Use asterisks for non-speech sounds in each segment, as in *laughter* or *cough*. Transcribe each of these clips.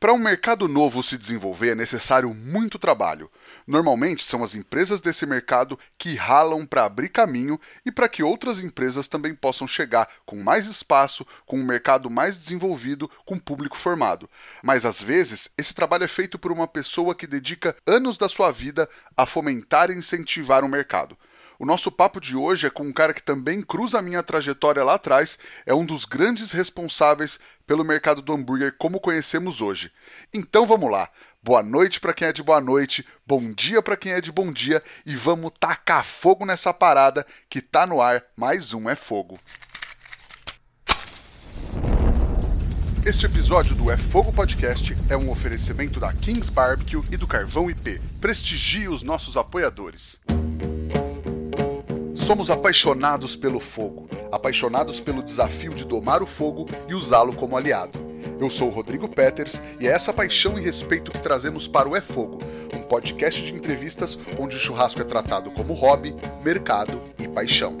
Para um mercado novo se desenvolver é necessário muito trabalho. Normalmente são as empresas desse mercado que ralam para abrir caminho e para que outras empresas também possam chegar com mais espaço, com um mercado mais desenvolvido, com público formado. Mas às vezes esse trabalho é feito por uma pessoa que dedica anos da sua vida a fomentar e incentivar o um mercado. O nosso papo de hoje é com um cara que também cruza a minha trajetória lá atrás, é um dos grandes responsáveis pelo mercado do hambúrguer como conhecemos hoje. Então vamos lá. Boa noite para quem é de boa noite, bom dia para quem é de bom dia e vamos tacar fogo nessa parada que tá no ar. Mais um é fogo. Este episódio do É Fogo Podcast é um oferecimento da Kings Barbecue e do Carvão IP. Prestigie os nossos apoiadores. Somos apaixonados pelo fogo, apaixonados pelo desafio de domar o fogo e usá-lo como aliado. Eu sou o Rodrigo Peters e é essa paixão e respeito que trazemos para o É Fogo, um podcast de entrevistas onde o churrasco é tratado como hobby, mercado e paixão.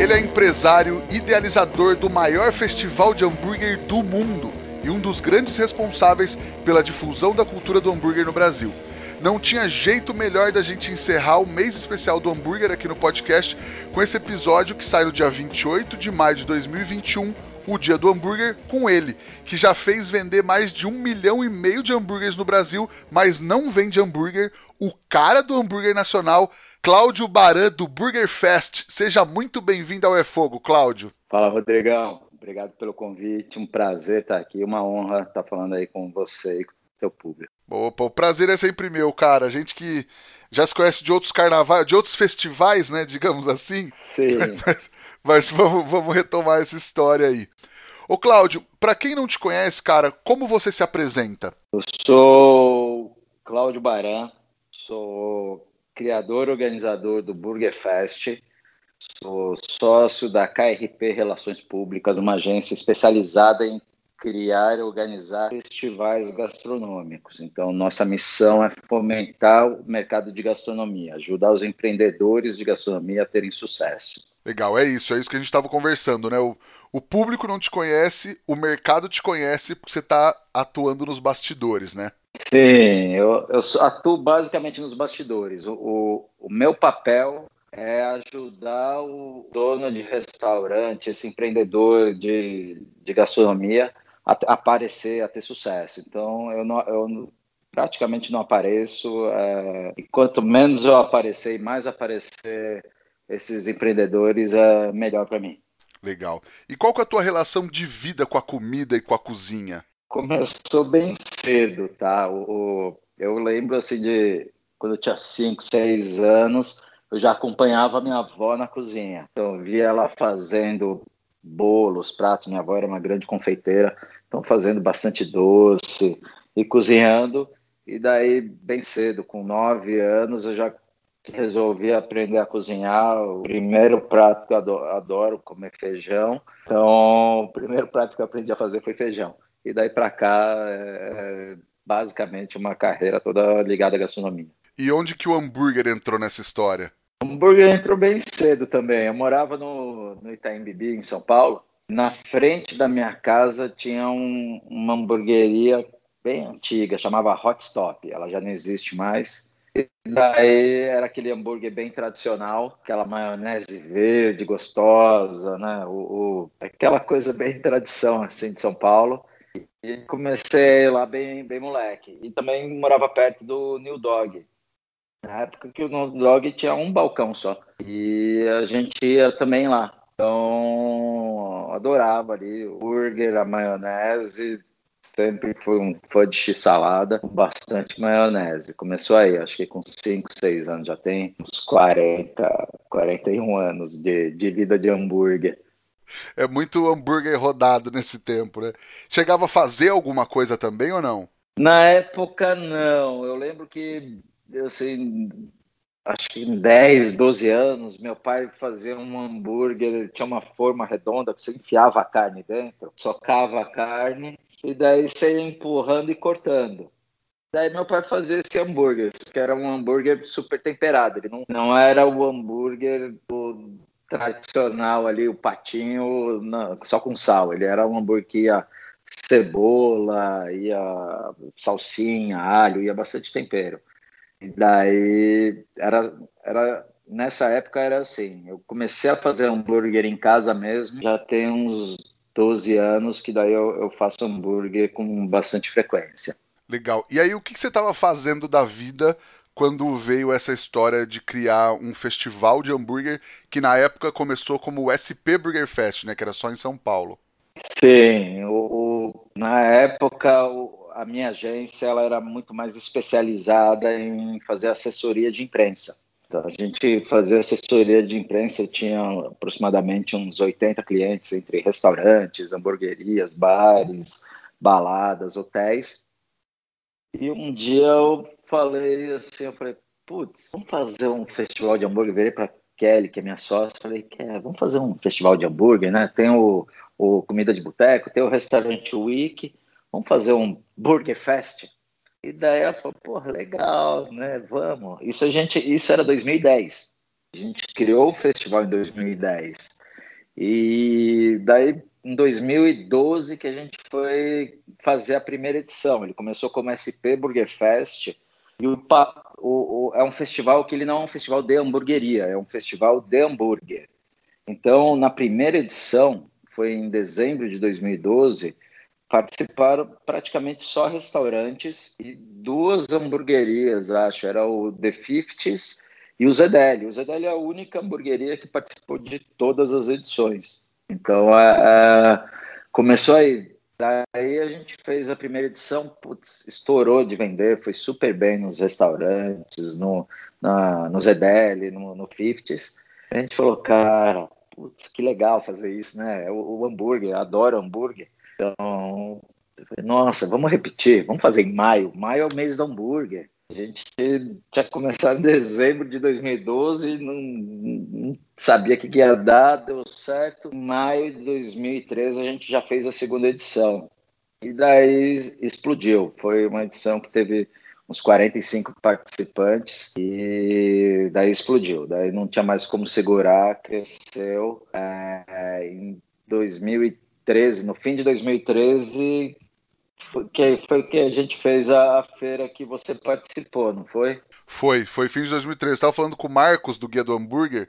Ele é empresário, idealizador do maior festival de hambúrguer do mundo e um dos grandes responsáveis pela difusão da cultura do hambúrguer no Brasil. Não tinha jeito melhor da gente encerrar o mês especial do hambúrguer aqui no podcast com esse episódio que sai no dia 28 de maio de 2021, o dia do hambúrguer, com ele, que já fez vender mais de um milhão e meio de hambúrgueres no Brasil, mas não vende hambúrguer, o cara do hambúrguer nacional, Cláudio Baran, do Burger Fest. Seja muito bem-vindo ao É Fogo, Cláudio. Fala, Rodrigão. Obrigado pelo convite, um prazer estar aqui, uma honra estar falando aí com você e com o seu público. Opa, o prazer é sempre meu, cara. A gente que já se conhece de outros carnavais, de outros festivais, né, digamos assim. Sim. *laughs* Mas, mas vamos, vamos retomar essa história aí. Ô Cláudio, para quem não te conhece, cara, como você se apresenta? Eu sou Cláudio Baran, sou criador e organizador do Burger Fest, sou sócio da KRP Relações Públicas, uma agência especializada em criar e organizar festivais gastronômicos. Então, nossa missão é fomentar o mercado de gastronomia, ajudar os empreendedores de gastronomia a terem sucesso. Legal, é isso, é isso que a gente estava conversando, né? O, o público não te conhece, o mercado te conhece porque você está atuando nos bastidores, né? Sim, eu, eu atuo basicamente nos bastidores. O, o, o meu papel é ajudar o dono de restaurante, esse empreendedor de, de gastronomia, a, aparecer, a ter sucesso. Então, eu, não, eu praticamente não apareço. É, e quanto menos eu aparecer e mais aparecer esses empreendedores, é melhor para mim. Legal. E qual que é a tua relação de vida com a comida e com a cozinha? Começou bem cedo, tá? O, o eu lembro assim de quando eu tinha 5, 6 anos, eu já acompanhava minha avó na cozinha. Então, eu via ela fazendo bolos, pratos. Minha avó era uma grande confeiteira, então fazendo bastante doce e cozinhando. E daí, bem cedo, com nove anos, eu já resolvi aprender a cozinhar. O primeiro prato que eu adoro, adoro comer feijão. Então, o primeiro prato que eu aprendi a fazer foi feijão. E daí para cá, é basicamente uma carreira toda ligada à gastronomia. E onde que o hambúrguer entrou nessa história? O hambúrguer entrou bem cedo também. Eu morava no, no Itaim Bibi, em São Paulo. Na frente da minha casa tinha um, uma hamburgueria bem antiga, chamava Hot Stop. Ela já não existe mais. E daí era aquele hambúrguer bem tradicional, aquela maionese verde, gostosa, né? O, o, aquela coisa bem tradição assim de São Paulo. E comecei lá bem, bem moleque. E também morava perto do New Dog, na época que o Dog tinha um balcão só. E a gente ia também lá. Então, adorava ali o burger, a maionese. Sempre fui um fã de x-salada bastante maionese. Começou aí, acho que com 5, 6 anos. Já tem uns 40, 41 anos de, de vida de hambúrguer. É muito hambúrguer rodado nesse tempo, né? Chegava a fazer alguma coisa também ou não? Na época, não. Eu lembro que assim, acho que em 10, 12 anos, meu pai fazia um hambúrguer, tinha uma forma redonda que você enfiava a carne dentro, socava a carne e daí você ia empurrando e cortando. Daí meu pai fazia esse hambúrguer, que era um hambúrguer super temperado, ele não, não era o hambúrguer do tradicional ali, o patinho na, só com sal. Ele era um hambúrguer que ia cebola, ia salsinha, alho, ia bastante tempero. E daí era, era nessa época era assim. Eu comecei a fazer hambúrguer em casa mesmo, já tem uns 12 anos que daí eu, eu faço hambúrguer com bastante frequência. Legal. E aí, o que, que você estava fazendo da vida quando veio essa história de criar um festival de hambúrguer que na época começou como o SP Burger Fest, né? Que era só em São Paulo. Sim, o, o, na época o, a minha agência ela era muito mais especializada em fazer assessoria de imprensa. Então, a gente fazia assessoria de imprensa, tinha aproximadamente uns 80 clientes entre restaurantes, hamburguerias, bares, baladas, hotéis. E um dia eu falei assim, eu falei, putz, vamos fazer um festival de hambúrguer. Virei para Kelly, que é minha sócia, falei, vamos fazer um festival de hambúrguer, né? Tem o, o Comida de Boteco, tem o Restaurante Week, vamos fazer um Burger Fest. E daí ela falou, porra, legal, né? Vamos. Isso a gente, isso era 2010. A gente criou o festival em 2010. E daí em 2012 que a gente foi fazer a primeira edição. Ele começou como SP Burger Fest e o, o, o, é um festival que ele não é um festival de hamburgueria, é um festival de hambúrguer. Então, na primeira edição, foi em dezembro de 2012, participaram praticamente só restaurantes e duas hamburguerias, acho, era o The Fifties e o Zedeli. O Zedeli é a única hamburgueria que participou de todas as edições. Então, é, é, começou aí. Daí a gente fez a primeira edição, putz, estourou de vender, foi super bem nos restaurantes, no, na, no Zedeli, no, no 50s. A gente falou, cara, putz, que legal fazer isso, né? O, o hambúrguer, adoro hambúrguer. Então, nossa, vamos repetir, vamos fazer em maio. Maio é o mês do hambúrguer. A gente tinha começado em dezembro de 2012, não, não sabia que ia dar, deu certo. Maio de 2013 a gente já fez a segunda edição. E daí explodiu. Foi uma edição que teve uns 45 participantes e daí explodiu. Daí não tinha mais como segurar, cresceu. É, em 2013, no fim de 2013, foi que, foi que a gente fez a, a, feira que você participou, não foi? Foi, foi fim de 2013. Estava falando com o Marcos do Guia do Hambúrguer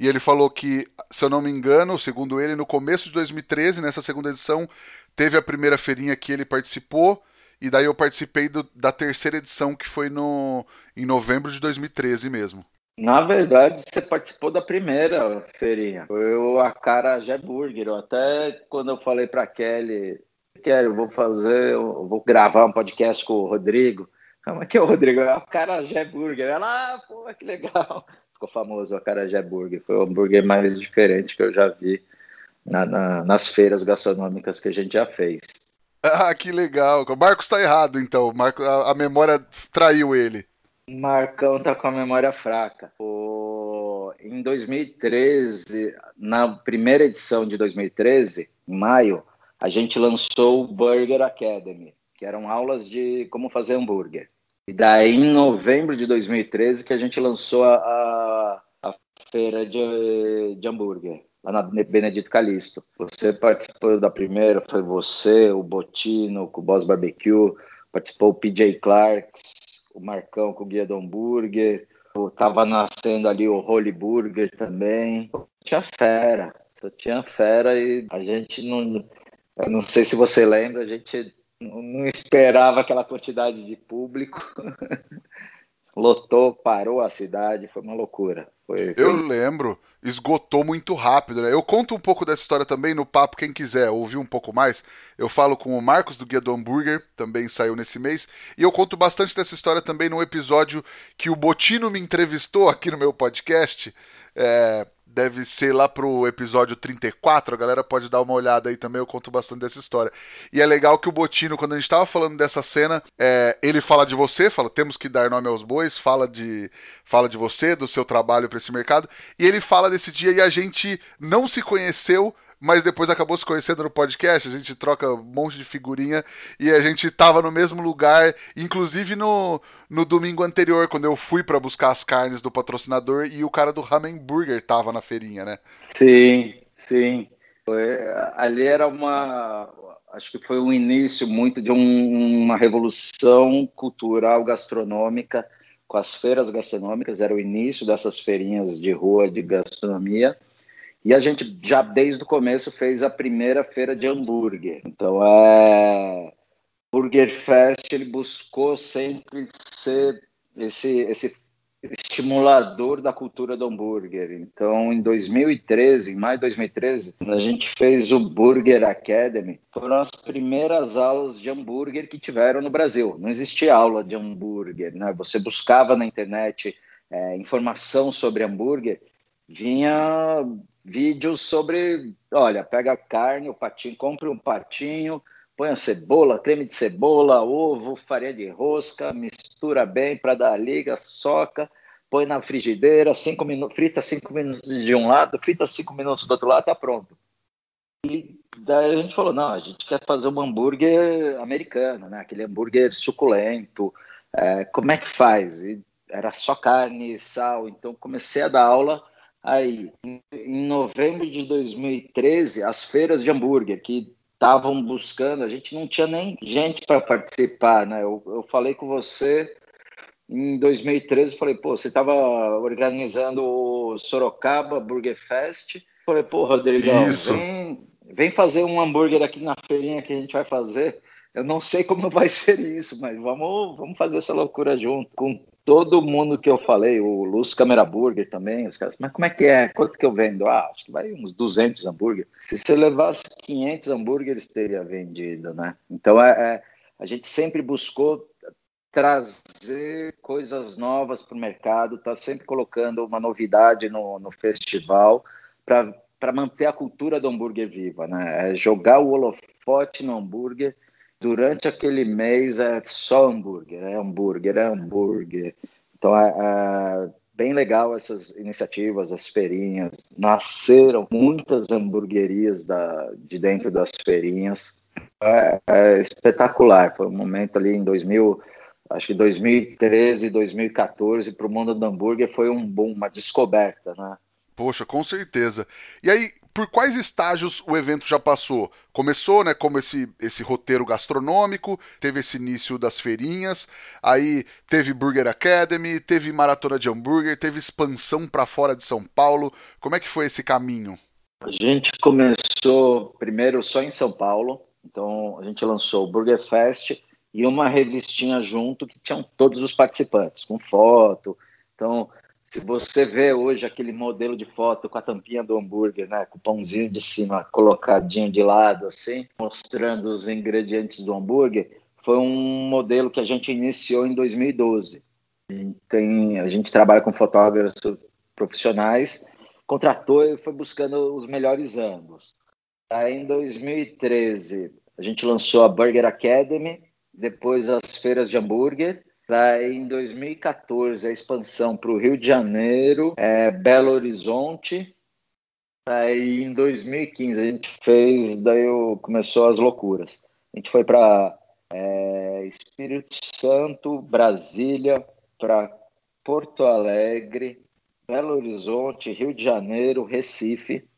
e ele falou que, se eu não me engano, segundo ele, no começo de 2013, nessa segunda edição, teve a primeira feirinha que ele participou e daí eu participei do, da terceira edição que foi no em novembro de 2013 mesmo. Na verdade, você participou da primeira feirinha. Foi o Acarajé Burger. Eu até quando eu falei para Kelly quero, vou fazer, eu vou gravar um podcast com o Rodrigo. Como é que é o Rodrigo? É o Carajé Burger. Ela, ah, pô, que legal. Ficou famoso o Carajé Burger. Foi o hambúrguer mais diferente que eu já vi na, na, nas feiras gastronômicas que a gente já fez. Ah, que legal. O Marcos está errado, então. Marco, a, a, memória traiu ele. Marcão tá com a memória fraca. O... Em 2013, na primeira edição de 2013, em maio, a gente lançou o Burger Academy, que eram aulas de como fazer hambúrguer. E daí, em novembro de 2013, que a gente lançou a, a, a feira de, de hambúrguer, lá na Benedito Calixto. Você participou da primeira, foi você, o Botino, o Boss Barbecue, participou o PJ Clarks, o Marcão com o Guia do Hambúrguer, tava nascendo ali o Holy Burger também. Tinha fera, só tinha fera e a gente não eu não sei se você lembra, a gente não esperava aquela quantidade de público. *laughs* Lotou, parou a cidade, foi uma loucura. Foi, foi... Eu lembro, esgotou muito rápido, né? Eu conto um pouco dessa história também no papo, quem quiser ouvir um pouco mais. Eu falo com o Marcos do Guia do Hambúrguer, também saiu nesse mês, e eu conto bastante dessa história também no episódio que o Botino me entrevistou aqui no meu podcast. É, deve ser lá pro episódio 34, a galera pode dar uma olhada aí também, eu conto bastante dessa história. E é legal que o Botino, quando a gente tava falando dessa cena, é, ele fala de você, fala, temos que dar nome aos bois, fala de, fala de você, do seu trabalho para esse mercado, e ele fala desse dia e a gente não se conheceu mas depois acabou se conhecendo no podcast, a gente troca um monte de figurinha e a gente tava no mesmo lugar, inclusive no, no domingo anterior, quando eu fui para buscar as carnes do patrocinador e o cara do Ramen Burger tava na feirinha, né? Sim, sim. Ali era uma. Acho que foi um início muito de um, uma revolução cultural gastronômica com as feiras gastronômicas, era o início dessas feirinhas de rua de gastronomia. E a gente já desde o começo fez a primeira feira de hambúrguer. Então, é Burger Fest ele buscou sempre ser esse esse estimulador da cultura do hambúrguer. Então, em 2013, em maio de 2013, a gente fez o Burger Academy. Foram as primeiras aulas de hambúrguer que tiveram no Brasil. Não existia aula de hambúrguer, né? Você buscava na internet é, informação sobre hambúrguer, vinha vídeos sobre, olha, pega carne, o patinho, compre um patinho, põe a cebola, creme de cebola, ovo, farinha de rosca, mistura bem para dar a liga, soca, põe na frigideira, cinco minutos, frita cinco minutos de um lado, frita cinco minutos do outro lado, tá pronto. E daí a gente falou, não, a gente quer fazer um hambúrguer americano, né? Aquele hambúrguer suculento. É, como é que faz? E era só carne sal. Então comecei a dar aula aí. Em novembro de 2013, as feiras de hambúrguer que estavam buscando, a gente não tinha nem gente para participar, né? Eu, eu falei com você em 2013, falei, pô, você estava organizando o Sorocaba Burger Fest. Falei, pô, Rodrigão, vem, vem fazer um hambúrguer aqui na feirinha que a gente vai fazer. Eu não sei como *laughs* vai ser isso, mas vamos, vamos fazer essa loucura junto. Com todo mundo que eu falei, o Lúcio Camera Burger também, os caras, mas como é que é? Quanto que eu vendo? Ah, acho que vai uns 200 hambúrguer. Se você levasse 500 hambúrgueres, teria vendido, né? Então, é, é a gente sempre buscou trazer coisas novas para o mercado, tá sempre colocando uma novidade no, no festival para manter a cultura do hambúrguer viva, né? É jogar o holofote no hambúrguer durante aquele mês é só hambúrguer, é hambúrguer, é hambúrguer. Então é, é, bem legal essas iniciativas, as feirinhas. Nasceram muitas hamburguerias da, de dentro das feirinhas. É, é, espetacular. Foi um momento ali em 2000, acho que 2013, 2014 para o mundo do hambúrguer foi um boom, uma descoberta, né? Poxa, com certeza. E aí, por quais estágios o evento já passou? Começou, né, como esse, esse roteiro gastronômico, teve esse início das feirinhas, aí teve Burger Academy, teve maratona de hambúrguer, teve expansão para fora de São Paulo. Como é que foi esse caminho? A gente começou primeiro só em São Paulo, então a gente lançou o Burger Fest e uma revistinha junto que tinham todos os participantes, com foto. Então, se você vê hoje aquele modelo de foto com a tampinha do hambúrguer, né, com o pãozinho de cima colocadinho de lado, assim, mostrando os ingredientes do hambúrguer, foi um modelo que a gente iniciou em 2012. Tem, a gente trabalha com fotógrafos profissionais, contratou e foi buscando os melhores ângulos. Aí, em 2013, a gente lançou a Burger Academy, depois as feiras de hambúrguer, Daí, em 2014, a expansão para o Rio de Janeiro, é, Belo Horizonte. Aí, em 2015, a gente fez, daí eu, começou as loucuras. A gente foi para é, Espírito Santo, Brasília, para Porto Alegre, Belo Horizonte, Rio de Janeiro, Recife.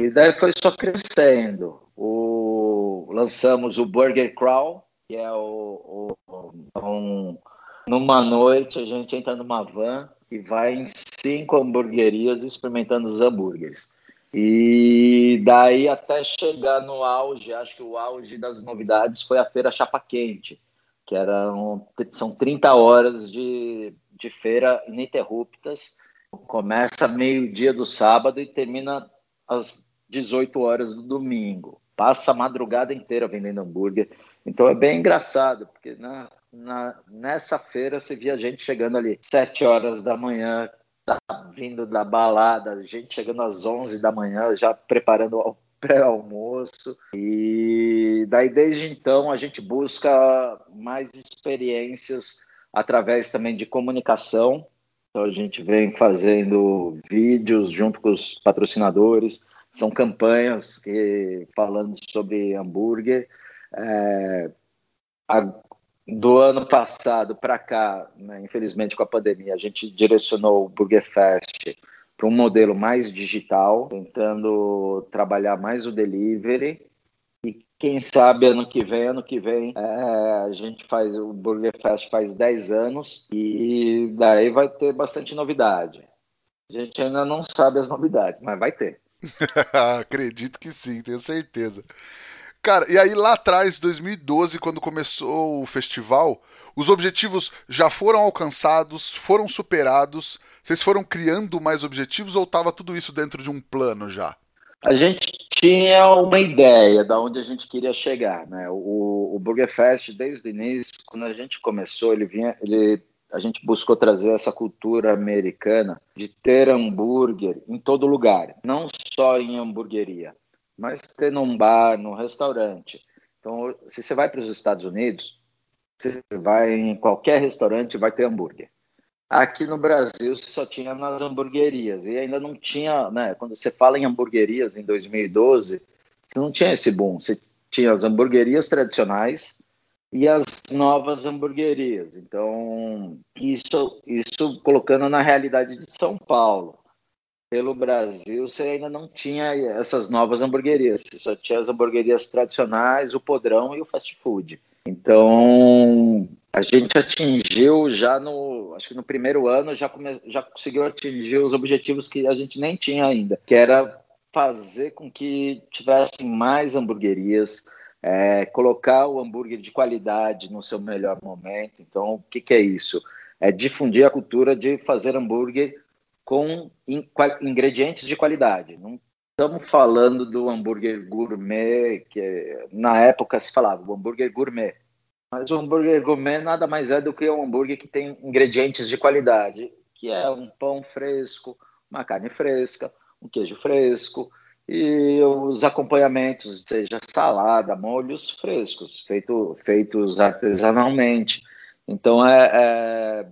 E daí foi só crescendo. O, lançamos o Burger Crawl, que é o, o um, numa noite, a gente entra numa van e vai em cinco hamburguerias experimentando os hambúrgueres. E daí até chegar no auge, acho que o auge das novidades foi a feira Chapa Quente, que eram, são 30 horas de, de feira ininterruptas. Começa meio-dia do sábado e termina às 18 horas do domingo. Passa a madrugada inteira vendendo hambúrguer. Então é bem engraçado, porque na, na, nessa feira você via gente chegando ali sete horas da manhã, tá vindo da balada, gente chegando às onze da manhã, já preparando o pré-almoço. E daí desde então a gente busca mais experiências através também de comunicação. Então a gente vem fazendo vídeos junto com os patrocinadores, são campanhas que falando sobre hambúrguer. É, a, do ano passado para cá, né, infelizmente com a pandemia, a gente direcionou o Burger Fest para um modelo mais digital, tentando trabalhar mais o delivery. E quem sabe ano que vem, ano que vem, é, a gente faz o Burger Fest faz 10 anos e daí vai ter bastante novidade. A gente ainda não sabe as novidades, mas vai ter. *laughs* Acredito que sim, tenho certeza. Cara, e aí lá atrás, 2012, quando começou o festival, os objetivos já foram alcançados, foram superados? Vocês foram criando mais objetivos ou estava tudo isso dentro de um plano já? A gente tinha uma ideia de onde a gente queria chegar, né? O, o Burger Fest, desde o início, quando a gente começou, ele vinha, ele, a gente buscou trazer essa cultura americana de ter hambúrguer em todo lugar, não só em hamburgueria mas ter num bar, num restaurante. Então, se você vai para os Estados Unidos, você vai em qualquer restaurante vai ter hambúrguer. Aqui no Brasil só tinha nas hamburguerias e ainda não tinha, né? Quando você fala em hamburguerias em 2012, você não tinha esse boom. Você tinha as hamburguerias tradicionais e as novas hamburguerias. Então, isso, isso colocando na realidade de São Paulo pelo Brasil, você ainda não tinha essas novas hamburguerias. Você só tinha as hamburguerias tradicionais, o podrão e o fast food. Então, a gente atingiu já no, acho que no primeiro ano já, come, já conseguiu atingir os objetivos que a gente nem tinha ainda, que era fazer com que tivessem mais hamburguerias, é, colocar o hambúrguer de qualidade no seu melhor momento. Então, o que, que é isso? É difundir a cultura de fazer hambúrguer com ingredientes de qualidade. Não estamos falando do hambúrguer gourmet, que na época se falava, o hambúrguer gourmet. Mas o hambúrguer gourmet nada mais é do que um hambúrguer que tem ingredientes de qualidade, que é um pão fresco, uma carne fresca, um queijo fresco e os acompanhamentos, seja salada, molhos frescos, feito, feitos artesanalmente. Então é, é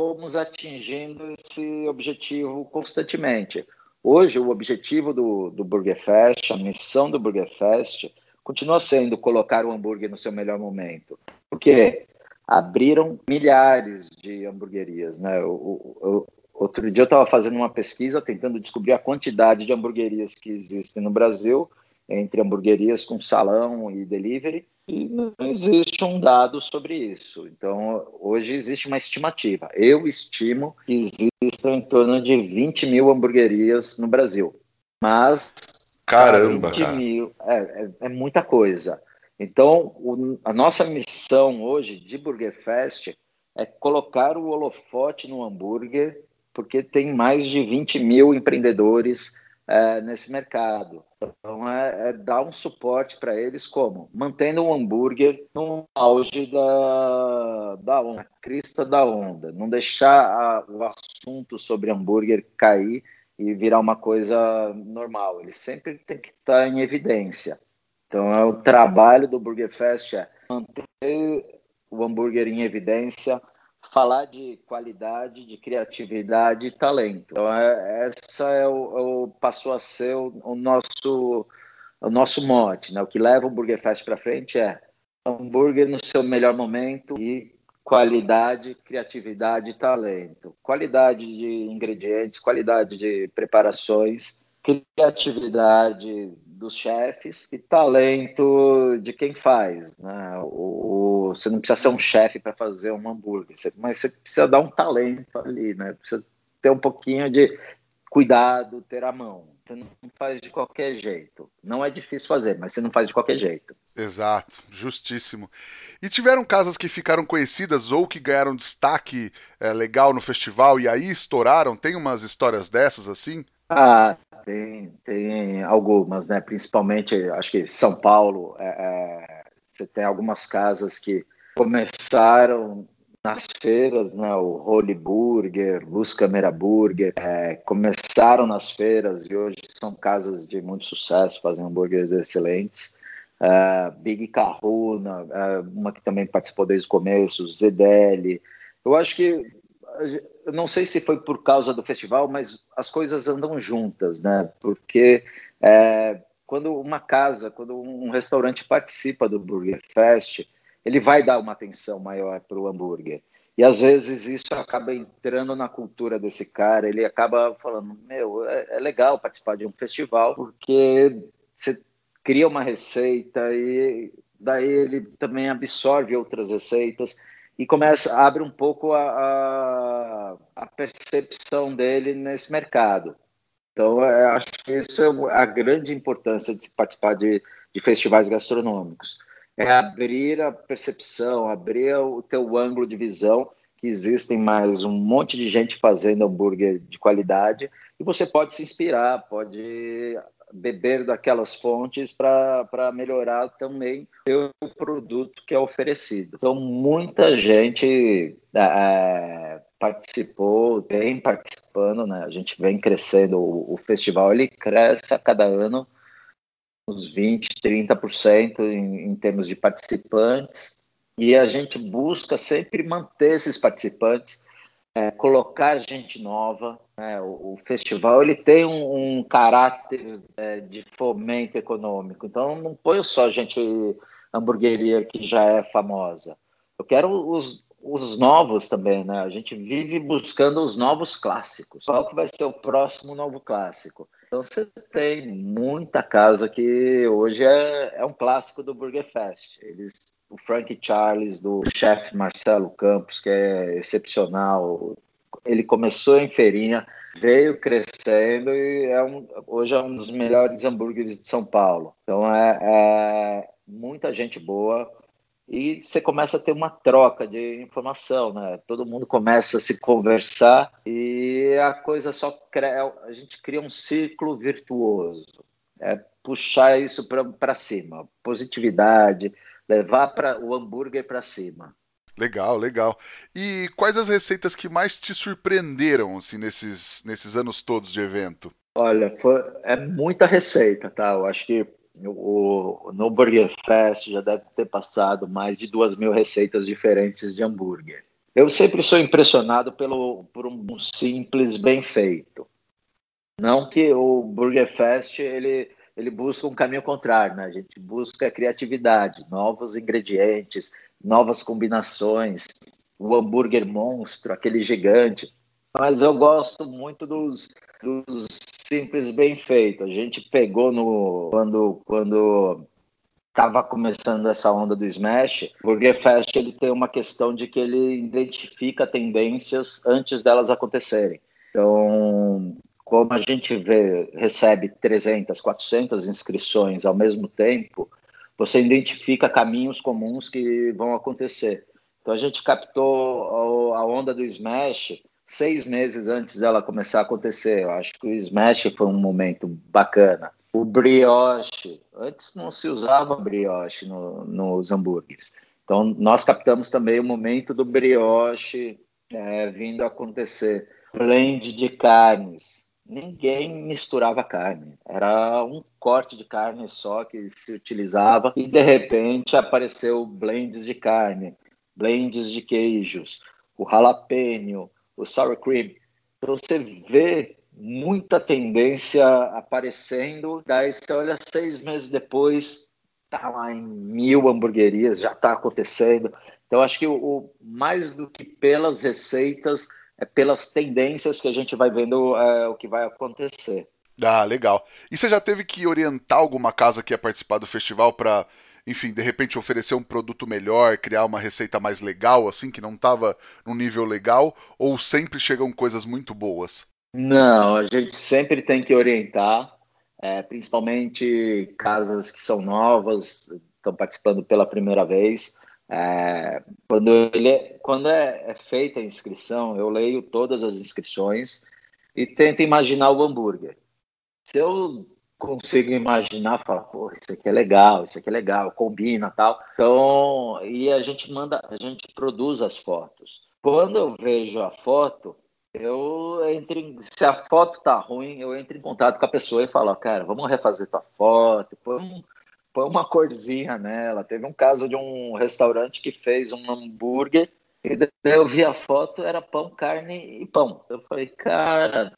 fomos atingindo esse objetivo constantemente. Hoje, o objetivo do, do Burger Fest, a missão do Burger Fest, continua sendo colocar o hambúrguer no seu melhor momento. Porque abriram milhares de hamburguerias. Né? O, o, outro dia eu estava fazendo uma pesquisa tentando descobrir a quantidade de hamburguerias que existem no Brasil, entre hamburguerias com salão e delivery, e não existe um dado sobre isso. Então, hoje existe uma estimativa. Eu estimo que existam em torno de 20 mil hamburguerias no Brasil. Mas. Caramba! 20 mil é, é, é muita coisa. Então, o, a nossa missão hoje de Burger Fest é colocar o holofote no hambúrguer, porque tem mais de 20 mil empreendedores é, nesse mercado. Então, é, é dar um suporte para eles como? Mantendo o hambúrguer no auge da, da onda, crista da onda. Não deixar a, o assunto sobre hambúrguer cair e virar uma coisa normal. Ele sempre tem que estar em evidência. Então, é o trabalho do Burger Fest é manter o hambúrguer em evidência, falar de qualidade, de criatividade e talento. Então, é, essa é o, é o, passou a ser o, o, nosso o nosso mote, né? O que leva o Burger Fest para frente é hambúrguer no seu melhor momento e qualidade, criatividade e talento. Qualidade de ingredientes, qualidade de preparações, criatividade dos chefes e talento de quem faz. Né? O, o você não precisa ser um chefe para fazer um hambúrguer, você, mas você precisa dar um talento ali, né? Precisa ter um pouquinho de cuidado, ter a mão. Você não faz de qualquer jeito. Não é difícil fazer, mas você não faz de qualquer jeito. Exato, justíssimo. E tiveram casas que ficaram conhecidas ou que ganharam destaque é, legal no festival e aí estouraram? Tem umas histórias dessas assim? Ah, tem, tem algumas, né? Principalmente, acho que São Paulo, é, é, você tem algumas casas que começaram nas feiras, né? O Holy Burger, Luz Câmera Burger, é, começaram nas feiras e hoje são casas de muito sucesso, fazem hambúrgueres excelentes. Uh, Big Kahuna, uh, uma que também participou desde o começo, ZDL. Eu acho que não sei se foi por causa do festival, mas as coisas andam juntas, né? Porque É, quando uma casa, quando um restaurante participa do Burger Fest, ele vai dar uma atenção maior para o hambúrguer. E às vezes isso acaba entrando na cultura desse cara, ele acaba falando: Meu, é, é legal participar de um festival, porque você cria uma receita e daí ele também absorve outras receitas e começa abre um pouco a, a, a percepção dele nesse mercado. Então, é, acho que isso é a grande importância de participar de, de festivais gastronômicos. É abrir a percepção, abrir o teu ângulo de visão, que existem mais um monte de gente fazendo hambúrguer de qualidade, e você pode se inspirar, pode beber daquelas fontes para melhorar também o produto que é oferecido. Então, muita gente é, participou, vem participando, né? A gente vem crescendo, o, o festival ele cresce a cada ano uns 20, 30% em, em termos de participantes, e a gente busca sempre manter esses participantes é, colocar gente nova. Né? O, o, festival ele tem um, um caráter é, de fomento econômico, então não põe só gente hamburgueria que já é famosa. Eu quero os, os novos também, né? A gente vive buscando os novos clássicos. Qual que vai ser o próximo novo clássico? Então você tem muita casa que hoje é, é um clássico do Burger Fest. Eles o Frank Charles, do chefe Marcelo Campos, que é excepcional. Ele começou em feirinha, veio crescendo e é um, hoje é um dos melhores hambúrgueres de São Paulo. Então é, é muita gente boa e você começa a ter uma troca de informação, né? Todo mundo começa a se conversar e a coisa só cria, a gente cria um círculo virtuoso. É puxar isso para cima, positividade, levar para o hambúrguer para cima. Legal, legal. E quais as receitas que mais te surpreenderam assim, nesses, nesses anos todos de evento? Olha, foi, é muita receita, tá? Eu acho que o, no Burger Fest já deve ter passado mais de duas mil receitas diferentes de hambúrguer. Eu sempre sou impressionado pelo, por um simples bem feito. Não que o Burger Fest ele ele busca um caminho contrário, né? A gente busca criatividade, novos ingredientes, novas combinações, o hambúrguer monstro, aquele gigante. Mas eu gosto muito dos, dos simples bem feitos. A gente pegou no quando quando estava começando essa onda do Smash, o Burger Fest ele tem uma questão de que ele identifica tendências antes delas acontecerem. Então, como a gente vê, recebe 300, 400 inscrições ao mesmo tempo, você identifica caminhos comuns que vão acontecer. Então a gente captou a onda do Smash seis meses antes dela começar a acontecer. Eu acho que o Smash foi um momento bacana. O brioche, antes não se usava brioche no, nos hambúrgueres. Então nós captamos também o momento do brioche é, vindo a acontecer. Blend de carnes, ninguém misturava carne. Era um corte de carne só que se utilizava e de repente apareceu blends de carne, blends de queijos, o jalapeno, o sour cream. Então você vê muita tendência aparecendo, daí você olha seis meses depois, tá lá em mil hamburguerias, já está acontecendo. Então acho que o, mais do que pelas receitas é pelas tendências que a gente vai vendo é, o que vai acontecer. Ah, legal. E você já teve que orientar alguma casa que ia participar do festival para, enfim, de repente oferecer um produto melhor, criar uma receita mais legal, assim, que não estava no nível legal? Ou sempre chegam coisas muito boas? Não, a gente sempre tem que orientar, é, principalmente casas que são novas, estão participando pela primeira vez. É, quando ele é, quando é, é, feita a inscrição, eu leio todas as inscrições e tento imaginar o hambúrguer. Se eu consigo imaginar, falo, pô, isso aqui é legal, isso aqui é legal, combina tal. Então, e a gente manda, a gente produz as fotos. Quando eu vejo a foto, eu entro em, se a foto tá ruim, eu entro em contato com a pessoa e falo, cara, vamos refazer tua foto, põe um põe uma corzinha nela. Teve um caso de um restaurante que fez um hambúrguer e daí eu vi a foto, era pão, carne e pão. Eu falei, cara,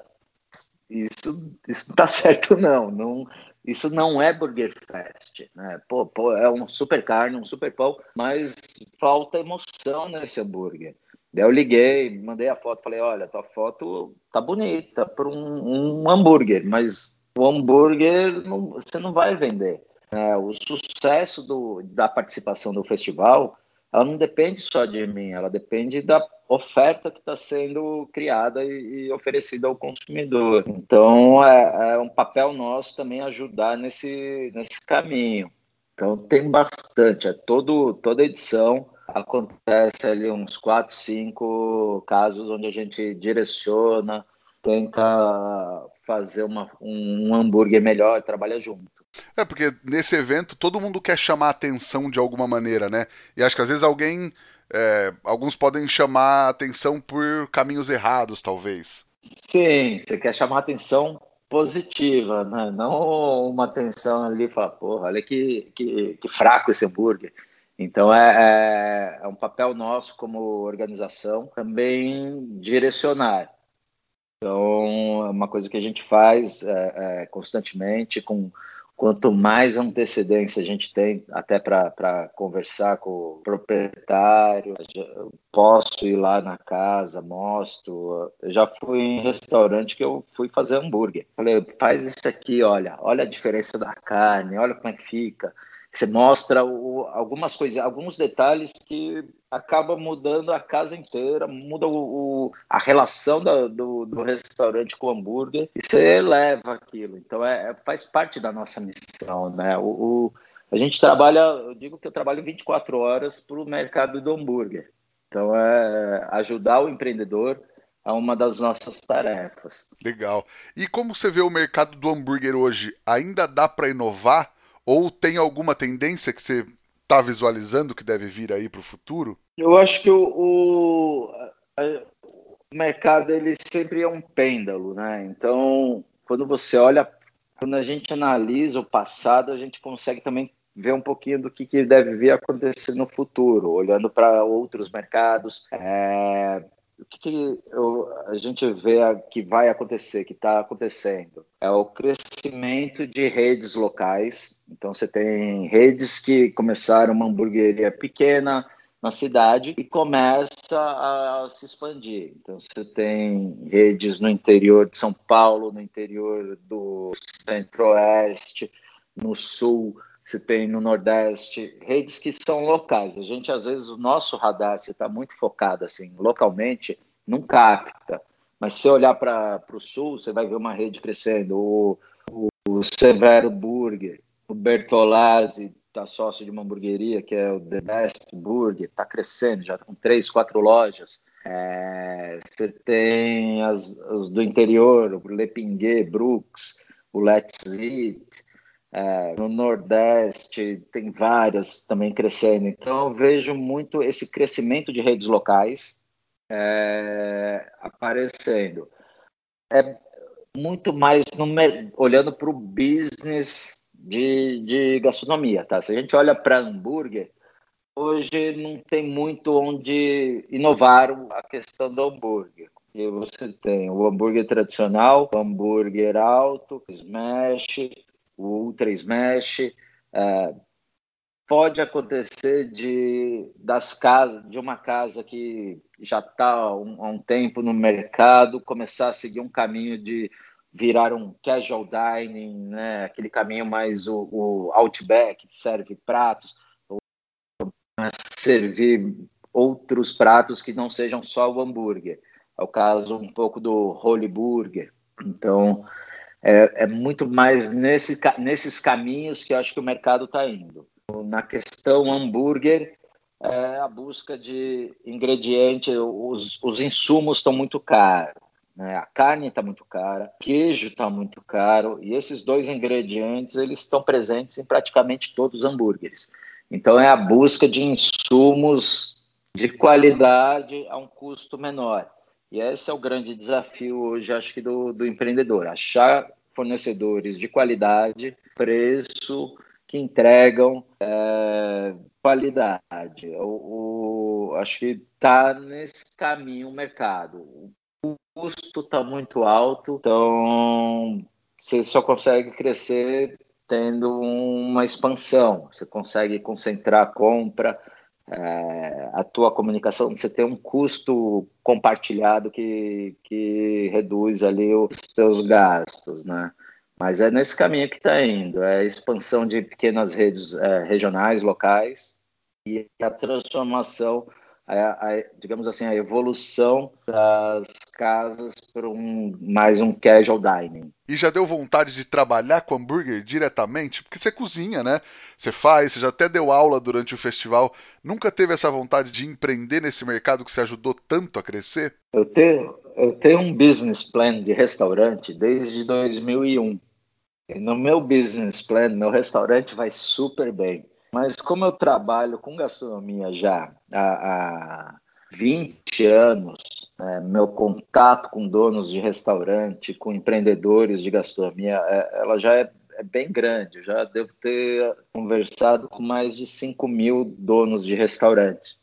isso, isso não tá *laughs* certo não. não Isso não é Burger Fest, né? Pô, pô, é um super carne, um super pão, mas falta emoção nesse hambúrguer. Daí eu liguei, mandei a foto, falei, olha, tua foto tá bonita para um, um, hambúrguer, mas o hambúrguer não, você não vai vender. É, o sucesso do, da participação do festival, ela não depende só de mim, ela depende da oferta que está sendo criada e, e, oferecida ao consumidor. Então, é, é, um papel nosso também ajudar nesse, nesse caminho. Então, tem bastante. É todo, toda edição acontece ali uns quatro, cinco casos onde a gente direciona, tenta fazer uma, um, um hambúrguer melhor, trabalha junto. É, porque nesse evento todo mundo quer chamar atenção de alguma maneira, né? E acho que às vezes alguém é, alguns podem chamar atenção por caminhos errados, talvez. Sim, você quer chamar atenção positiva, né? não uma atenção ali, falar, porra, olha que, que, que fraco esse hambúrguer. Então é, é, é, um papel nosso como organização também direcionar. Então é uma coisa que a gente faz é, é constantemente com Quanto mais antecedência a gente tem, até para conversar com o proprietário, posso ir lá na casa, mostro. Eu já fui em restaurante que eu fui fazer hambúrguer. Falei, faz isso aqui, olha, olha a diferença da carne, olha como é que fica. Você mostra o, algumas coisas, alguns detalhes que acaba mudando a casa inteira, muda o, o a relação da, do, do, restaurante com o hambúrguer e você leva aquilo. Então é, é faz parte da nossa missão, né? O, o, a gente trabalha, eu digo que eu trabalho 24 horas para o mercado do hambúrguer. Então é ajudar o empreendedor é uma das nossas tarefas. Legal. E como você vê o mercado do hambúrguer hoje? Ainda dá para inovar? Ou tem alguma tendência que você está visualizando que deve vir aí para o futuro? Eu acho que o, o, mercado ele sempre é um pêndulo, né? Então, quando você olha, quando a gente analisa o passado, a gente consegue também ver um pouquinho do que, que deve vir acontecer no futuro, olhando para outros mercados. É, o que, que eu, a gente vê que vai acontecer, que está acontecendo? É o crescimento de redes locais. Então, você tem redes que começaram uma hamburgueria pequena na cidade e começa a se expandir. Então, você tem redes no interior de São Paulo, no interior do Centro-Oeste, no Sul, se tem no Nordeste, redes que são locais. A gente, às vezes, o nosso radar, se está muito focado assim, localmente, não capta. Mas se olhar para o Sul, você vai ver uma rede crescendo. O, o, Severo Burger, o Bertolazzi está sócio de uma hamburgueria que é o The Best Burger, está crescendo, já com três, quatro lojas. É, você tem as, as, do interior, o Le Pinguet, Brooks, o Let's Eat, é, no Nordeste tem várias também crescendo. Então eu vejo muito esse crescimento de redes locais é, aparecendo. É muito mais no, olhando para o business de, de gastronomia, tá? Se a gente olha para hambúrguer, hoje não tem muito onde inovar a questão do hambúrguer. E você tem o hambúrguer tradicional, o hambúrguer alto, smash, o Ultra Smash. É, pode acontecer de das casas, de uma casa que já está há um, um, tempo no mercado, começar a seguir um caminho de virar um casual dining, né? aquele caminho mais o, o outback, que serve pratos, ou servir outros pratos que não sejam só o hambúrguer. É o caso um pouco do Holy Burger. Então, é, é muito mais nesse, nesses caminhos que eu acho que o mercado está indo. Na questão hambúrguer, é a busca de ingrediente, os, os insumos estão muito caros. Né? A carne está muito cara, queijo está muito caro, e esses dois ingredientes eles estão presentes em praticamente todos os hambúrgueres. Então é a busca de insumos de qualidade a um custo menor. E esse é o grande desafio hoje, acho que, do, do empreendedor: achar fornecedores de qualidade, preço que entregam é, qualidade. O, o, acho que está nesse caminho o mercado. O custo está muito alto, então você só consegue crescer tendo uma expansão. Você consegue concentrar a compra, é, a tua comunicação, você tem um custo compartilhado que, que reduz ali os seus gastos, né? Mas é nesse caminho que está indo, é a expansão de pequenas redes é, regionais, locais e a transformação a, a, digamos assim, a evolução das casas para um, mais um casual dining. E já deu vontade de trabalhar com hambúrguer diretamente? Porque você cozinha, né? Você faz, você já até deu aula durante o festival. Nunca teve essa vontade de empreender nesse mercado que você ajudou tanto a crescer? Eu tenho, eu tenho um business plan de restaurante desde 2001. No meu business plan, meu restaurante vai super bem. Mas como eu trabalho com gastronomia já há, há 20 anos, é, meu contato com donos de restaurante, com empreendedores de gastronomia, é, ela já é, é, bem grande. Já devo ter conversado com mais de 5 mil donos de restaurante.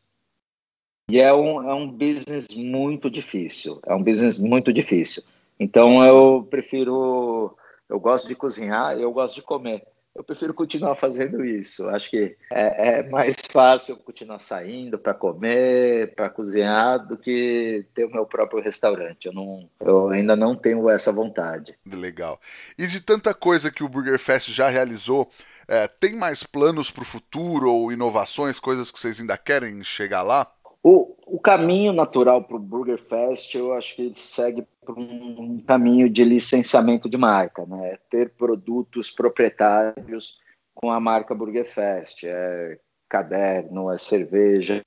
E é um, é um business muito difícil. É um business muito difícil. Então eu prefiro, eu gosto de cozinhar, eu gosto de comer eu prefiro continuar fazendo isso. Acho que é, é mais fácil continuar saindo para comer, para cozinhar, do que ter o meu próprio restaurante. Eu, não, eu ainda não tenho essa vontade. Legal. E de tanta coisa que o Burger Fest já realizou, é, tem mais planos para o futuro ou inovações, coisas que vocês ainda querem chegar lá? O, o caminho natural para o Burger Fest, eu acho que ele segue por um, caminho de licenciamento de marca, né? Ter produtos proprietários com a marca Burger Fest, é caderno, é cerveja,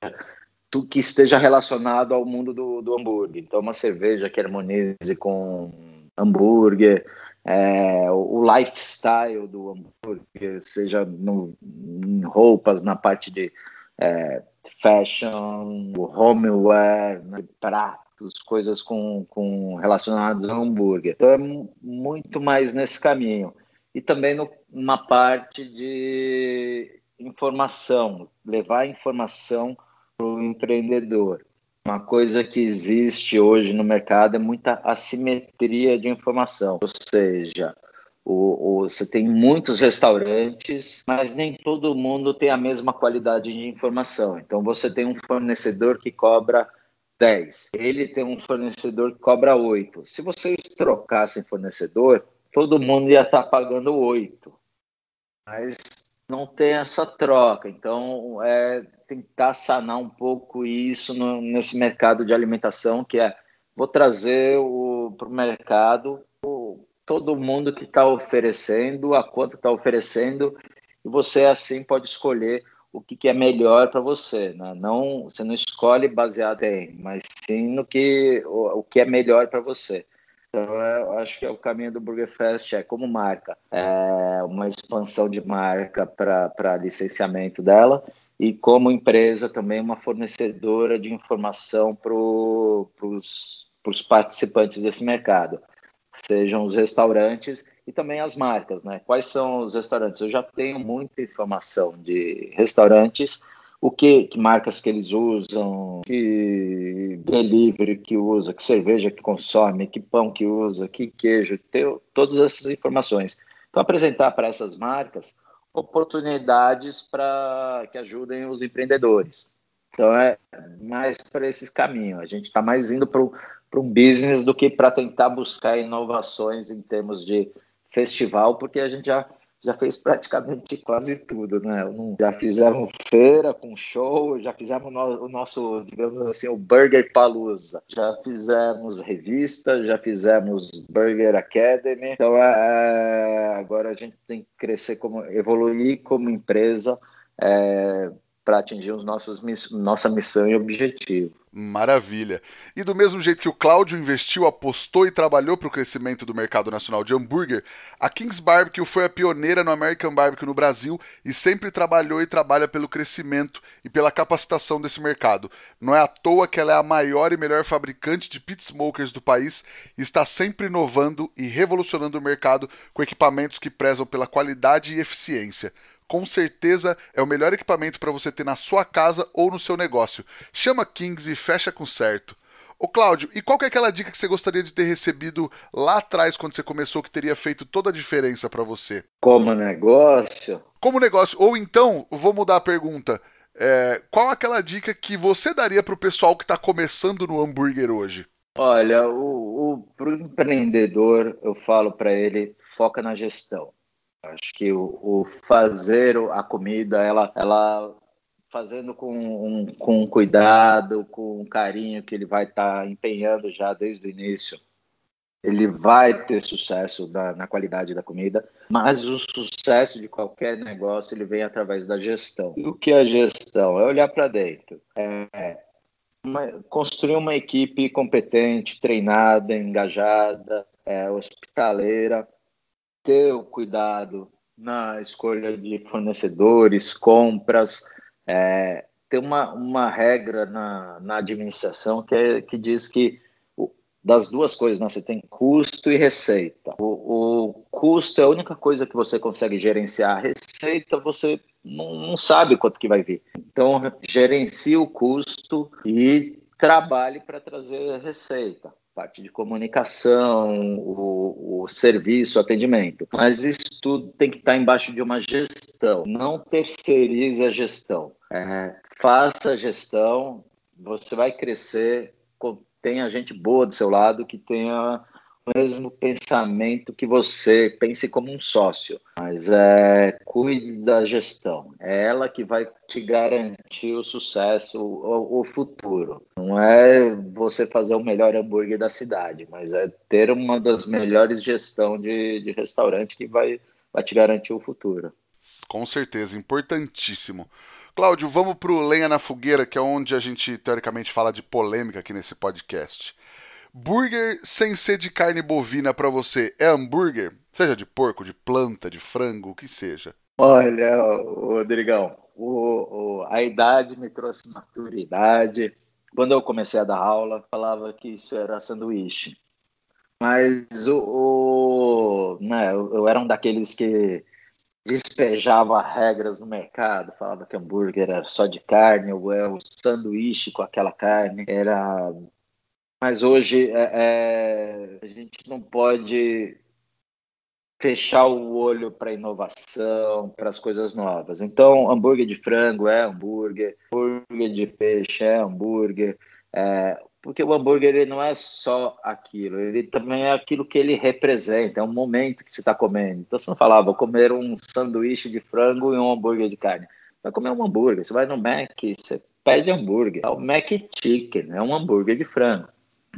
tudo que esteja relacionado ao mundo do, do hambúrguer. Então, uma cerveja que harmonize com hambúrguer, é, o lifestyle do hambúrguer, seja no, em roupas, na parte de é, fashion, homeware, né, pratos, coisas com, com relacionadas ao hambúrguer. Então é muito mais nesse caminho. E também no, uma parte de informação, levar informação para o empreendedor. Uma coisa que existe hoje no mercado é muita assimetria de informação, ou seja, o, o, você tem muitos restaurantes, mas nem todo mundo tem a mesma qualidade de informação. Então, você tem um fornecedor que cobra 10, ele tem um fornecedor que cobra 8. Se vocês trocassem fornecedor, todo mundo ia estar pagando 8. Mas não tem essa troca. Então, é tentar sanar um pouco isso no, nesse mercado de alimentação, que é vou trazer para o mercado todo mundo que está oferecendo, a quanto está oferecendo, e você assim pode escolher o que, que é melhor para você. Né? Não, você não escolhe baseado em, mas sim no que o, o que é melhor para você. Então, eu acho que é o caminho do Burger Fest é como marca, é uma expansão de marca para licenciamento dela e como empresa também uma fornecedora de informação para os participantes desse mercado sejam os restaurantes e também as marcas, né? Quais são os restaurantes? Eu já tenho muita informação de restaurantes, o que, que marcas que eles usam, que delivery que usa, que cerveja que consome, que pão que usa, que queijo, ter todas essas informações. Então apresentar para essas marcas oportunidades para que ajudem os empreendedores. Então é mais para esse caminho. A gente está mais indo para para um business do que para tentar buscar inovações em termos de festival, porque a gente já, já fez praticamente quase tudo, né? Já fizemos feira com show, já fizemos o nosso, digamos assim, o Burger Palooza, já fizemos revista, já fizemos Burger Academy. Então, é, é agora a gente tem que crescer, como evoluir como empresa é, para atingir os nossos, nossa missão e objetivo. Maravilha. E do mesmo jeito que o Cláudio investiu, apostou e trabalhou para o crescimento do mercado nacional de hambúrguer, a Kings Barbecue foi a pioneira no American Barbecue no Brasil e sempre trabalhou e trabalha pelo crescimento e pela capacitação desse mercado. Não é à toa que ela é a maior e melhor fabricante de pit smokers do país e está sempre inovando e revolucionando o mercado com equipamentos que prezam pela qualidade e eficiência com certeza é o melhor equipamento para você ter na sua casa ou no seu negócio. Chama Kings e fecha com certo. Ô Cláudio, e qual que é aquela dica que você gostaria de ter recebido lá atrás, quando você começou, que teria feito toda a diferença para você? Como negócio? Como negócio. Ou então, vou mudar a pergunta. É, qual aquela dica que você daria para o pessoal que está começando no hambúrguer hoje? Olha, o, o para o empreendedor, eu falo para ele, foca na gestão. Acho que o, o, fazer a comida, ela, ela fazendo com, um, com cuidado, com carinho que ele vai estar tá empenhando já desde o início, ele vai ter sucesso da, na qualidade da comida, mas o sucesso de qualquer negócio ele vem através da gestão. E o que é gestão? É olhar para dentro, é uma, construir uma equipe competente, treinada, engajada, é, hospitaleira, ter o cuidado na escolha de fornecedores, compras, é, tem uma, uma regra na, na administração que, é, que diz que das duas coisas, né? você tem custo e receita. O, o, custo é a única coisa que você consegue gerenciar. A receita você não, não sabe quanto que vai vir. Então, gerencie o custo e trabalhe para trazer receita parte de comunicação, o, o, serviço, o atendimento. Mas isso tudo tem que estar embaixo de uma gestão. Não terceirize a gestão. É, faça a gestão, você vai crescer, tenha gente boa do seu lado que tenha mesmo pensamento que você, pense como um sócio, mas é, cuide da gestão. É ela que vai te garantir o sucesso, o, o futuro. Não é você fazer o melhor hambúrguer da cidade, mas é ter uma das melhores gestão de, de restaurante que vai, vai te garantir o futuro. Com certeza, importantíssimo. Cláudio, vamos para o Lenha na Fogueira, que é onde a gente teoricamente fala de polêmica aqui nesse podcast. Burger sem ser de carne bovina para você é hambúrguer? Seja de porco, de planta, de frango, o que seja. Olha, Rodrigão, o, o, a idade me trouxe maturidade. Quando eu comecei a dar aula, falava que isso era sanduíche. Mas o, o né, eu, era um daqueles que despejava regras no mercado, falava que hambúrguer era só de carne, ou é o sanduíche com aquela carne, era. Mas hoje é, é... a gente não pode fechar o olho para inovação, para as coisas novas. Então, hambúrguer de frango é hambúrguer, hambúrguer de peixe é hambúrguer. É, porque o hambúrguer ele não é só aquilo, ele também é aquilo que ele representa, é um momento que você está comendo. Então você não falava, vou comer um sanduíche de frango e um hambúrguer de carne. Vai comer um hambúrguer, você vai no Mac, você pede hambúrguer. É o Mac Chicken, é um hambúrguer de frango.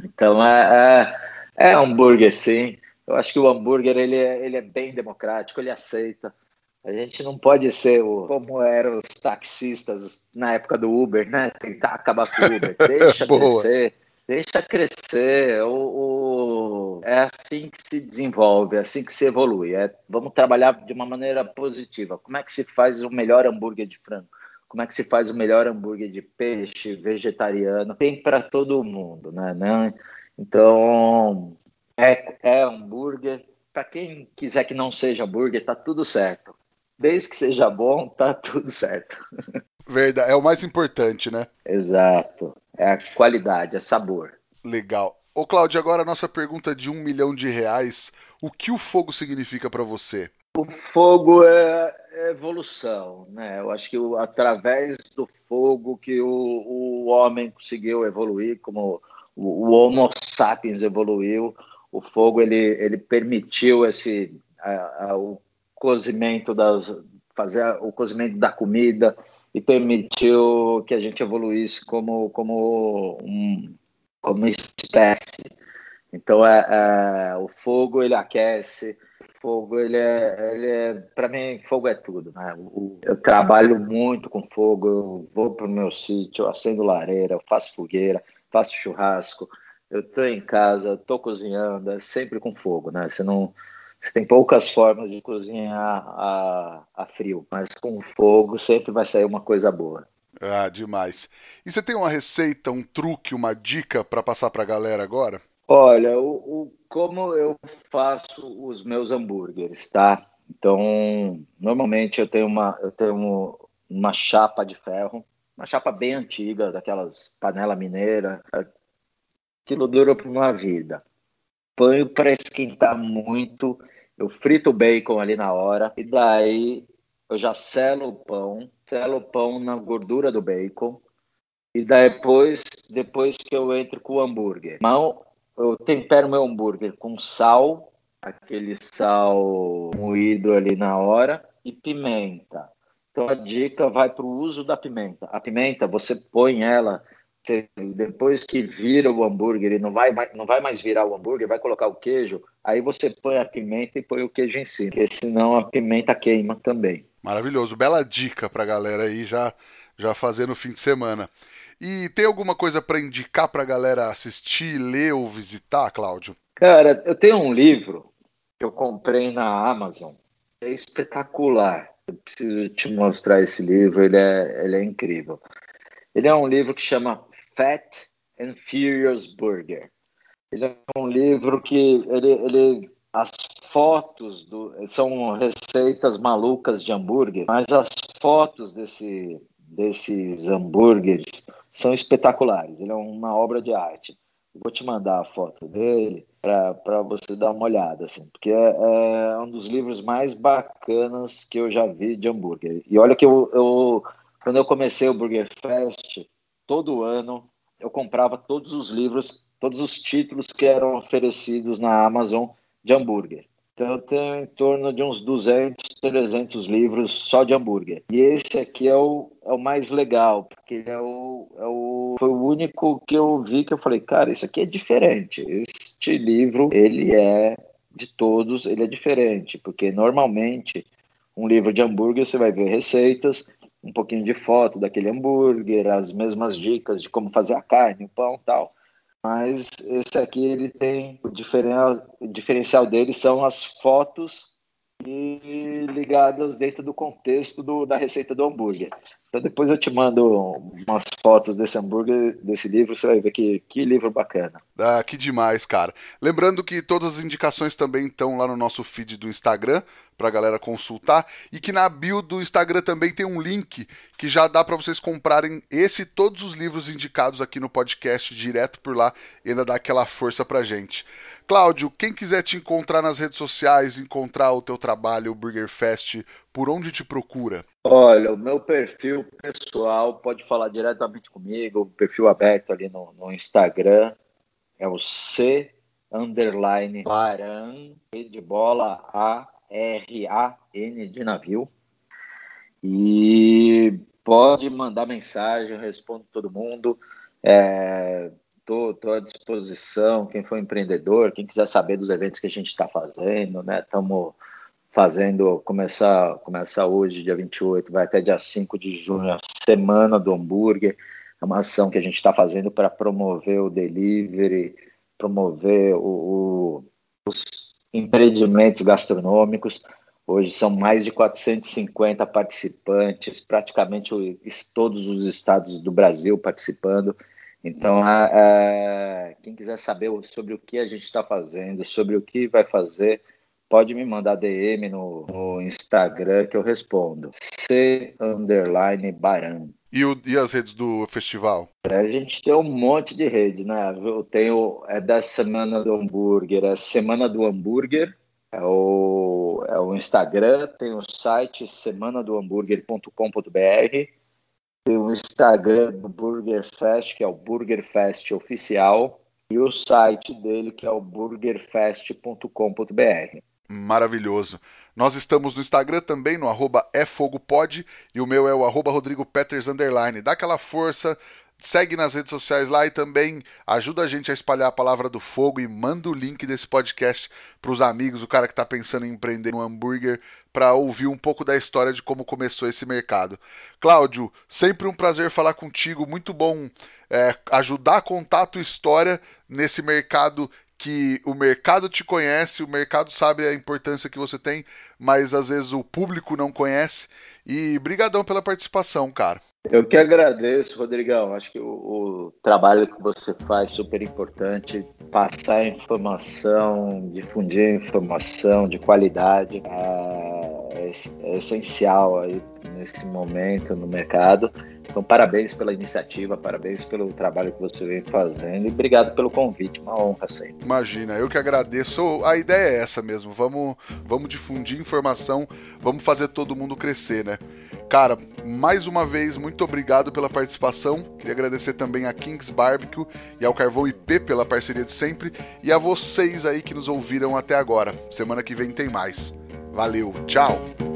Então é, é, é hambúrguer sim. Eu acho que o hambúrguer ele é, ele é bem democrático, ele aceita. A gente não pode ser o, como eram os taxistas na época do Uber, né? Tentar acabar com o Uber. *laughs* Deixa crescer, deixa crescer. O, o, é assim que se desenvolve, é assim que se evolui. É, vamos trabalhar de uma maneira positiva. Como é que se faz o melhor hambúrguer de frango? Como é que se faz o melhor hambúrguer de peixe vegetariano? Tem para todo mundo, né? né? Então, é, é hambúrguer. Para quem quiser que não seja hambúrguer, tá tudo certo desde que seja bom, tá *laughs* tudo certo. Verdade, é o mais importante, né? Exato. É a qualidade, é sabor. Legal. Ô, Cláudio, agora a nossa pergunta de um milhão de reais. O que o fogo significa para você? O fogo é, evolução, né? Eu acho que o, através do fogo que o, o homem conseguiu evoluir, como o, o Homo sapiens evoluiu, o fogo ele, ele permitiu esse a, a, o cozimento das fazer o cozimento da comida e permitiu que a gente evoluísse como como um, como espécie. Então é, é, o fogo ele aquece, fogo ele é, ele é para mim fogo é tudo, né? O, eu trabalho muito com fogo, eu vou para o meu sítio, acendo lareira, faço fogueira, faço churrasco, eu estou em casa, estou cozinhando, é sempre com fogo, né? Você não você tem poucas formas de cozinhar a, a frio, mas com fogo sempre vai sair uma coisa boa. Ah, demais. E você tem uma receita, um truque, uma dica para passar para a galera agora? Olha, o, o, como eu faço os meus hambúrgueres, tá? Então, normalmente eu tenho uma, eu tenho uma chapa de ferro, uma chapa bem antiga, daquelas panela mineira, aquilo dura para uma vida. Ponho para esquentar muito, eu frito o bacon ali na hora, e daí eu já selo o pão, selo o pão na gordura do bacon, e depois, depois que eu entro com o hambúrguer. Então, eu tempero meu hambúrguer com sal, aquele sal moído ali na hora, e pimenta. Então a dica vai para o uso da pimenta. A pimenta, você põe ela, você, depois que vira o hambúrguer, ele não vai, não vai mais virar o hambúrguer, vai colocar o queijo, aí você põe a pimenta e põe o queijo em cima, porque senão a pimenta queima também. Maravilhoso, bela dica para galera aí já, já fazer no fim de semana. E tem alguma coisa para indicar para a galera assistir, ler ou visitar, Cláudio? Cara, eu tenho um livro que eu comprei na Amazon, é espetacular. Eu preciso te mostrar esse livro, ele é, ele é incrível. Ele é um livro que chama Fat and Furious Burger. Ele é um livro que ele, ele as fotos do, são receitas malucas de hambúrguer, mas as fotos desse, desses hambúrgueres são espetaculares. Ele é uma obra de arte. vou te mandar a foto dele para você dar uma olhada, assim, porque é, é, um dos livros mais bacanas que eu já vi de hambúrguer. E olha que eu, eu quando eu comecei o Burger Fest, todo ano eu comprava todos os livros, todos os títulos que eram oferecidos na Amazon de hambúrguer. Então eu tenho em torno de uns 200, 300 livros só de hambúrguer. E esse aqui é o, é o mais legal, porque é o, é o, foi o único que eu vi que eu falei, cara, isso aqui é diferente. Este livro, ele é de todos, ele é diferente, porque normalmente um livro de hambúrguer você vai ver receitas, um pouquinho de foto daquele hambúrguer, as mesmas dicas de como fazer a carne, o pão tal. Mas esse aqui ele tem o diferencial, o diferencial dele são as fotos ligadas dentro do contexto do, da receita do hambúrguer. Então depois eu te mando umas fotos desse hambúrguer, desse livro, você vai ver que, que livro bacana. Ah, que demais, cara. Lembrando que todas as indicações também estão lá no nosso feed do Instagram, pra galera consultar, e que na bio do Instagram também tem um link que já dá para vocês comprarem esse e todos os livros indicados aqui no podcast direto por lá e ainda dá aquela força pra gente. Cláudio, quem quiser te encontrar nas redes sociais, encontrar o teu trabalho, o Burger Fest, por onde te procura? Olha, o meu perfil pessoal pode falar diretamente comigo, o perfil aberto ali no, no Instagram é o C underline Baran de bola A R A N de navio e pode mandar mensagem, eu respondo todo mundo. É, tô, tô à disposição, quem for empreendedor, quem quiser saber dos eventos que a gente está fazendo, né? Estamos fazendo, começar, começar hoje, dia 28, vai até dia 5 de junho, a Semana do Hambúrguer. É uma ação que a gente está fazendo para promover o delivery, promover o, o, os empreendimentos gastronômicos. Hoje são mais de 450 participantes, praticamente todos os estados do Brasil participando. Então, a, a, quem quiser saber sobre o que a gente está fazendo, sobre o que vai fazer, pode me mandar DM no, no Instagram que eu respondo. C underline Baran. E, o, e, as redes do festival? A gente tem um monte de rede, né? Eu tenho, é da Semana do Hambúrguer, é Semana do Hambúrguer, é o, é o Instagram, tem o site semanadohambúrguer.com.br, tem o Instagram do Burger Fest, que é o Burger Fest Oficial, e o site dele, que é o burgerfest.com.br maravilhoso. Nós estamos no Instagram também, no arroba efogopod, e o meu é o arroba rodrigopeters. Dá aquela força, segue nas redes sociais lá e também ajuda a gente a espalhar a palavra do fogo e manda o link desse podcast para os amigos, o cara que está pensando em empreender um hambúrguer, para ouvir um pouco da história de como começou esse mercado. Cláudio, sempre um prazer falar contigo, muito bom é, ajudar a contar a tua história nesse mercado que o mercado te conhece, o mercado sabe a importância que você tem, mas às vezes o público não conhece. E brigadão pela participação, cara. Eu que agradeço, Rodrigão. Acho que o, o trabalho que você faz é super importante. Passar informação, difundir informação de qualidade é, é, é essencial aí nesse momento no mercado. Então, parabéns pela iniciativa, parabéns pelo trabalho que você vem fazendo e obrigado pelo convite, uma honra sempre. Imagina, eu que agradeço. A ideia é essa mesmo, vamos, vamos difundir informação, vamos fazer todo mundo crescer, né? Cara, mais uma vez, muito obrigado pela participação. Queria agradecer também a Kings Barbecue e ao Carvão IP pela parceria de sempre e a vocês aí que nos ouviram até agora. Semana que vem tem mais. Valeu, tchau!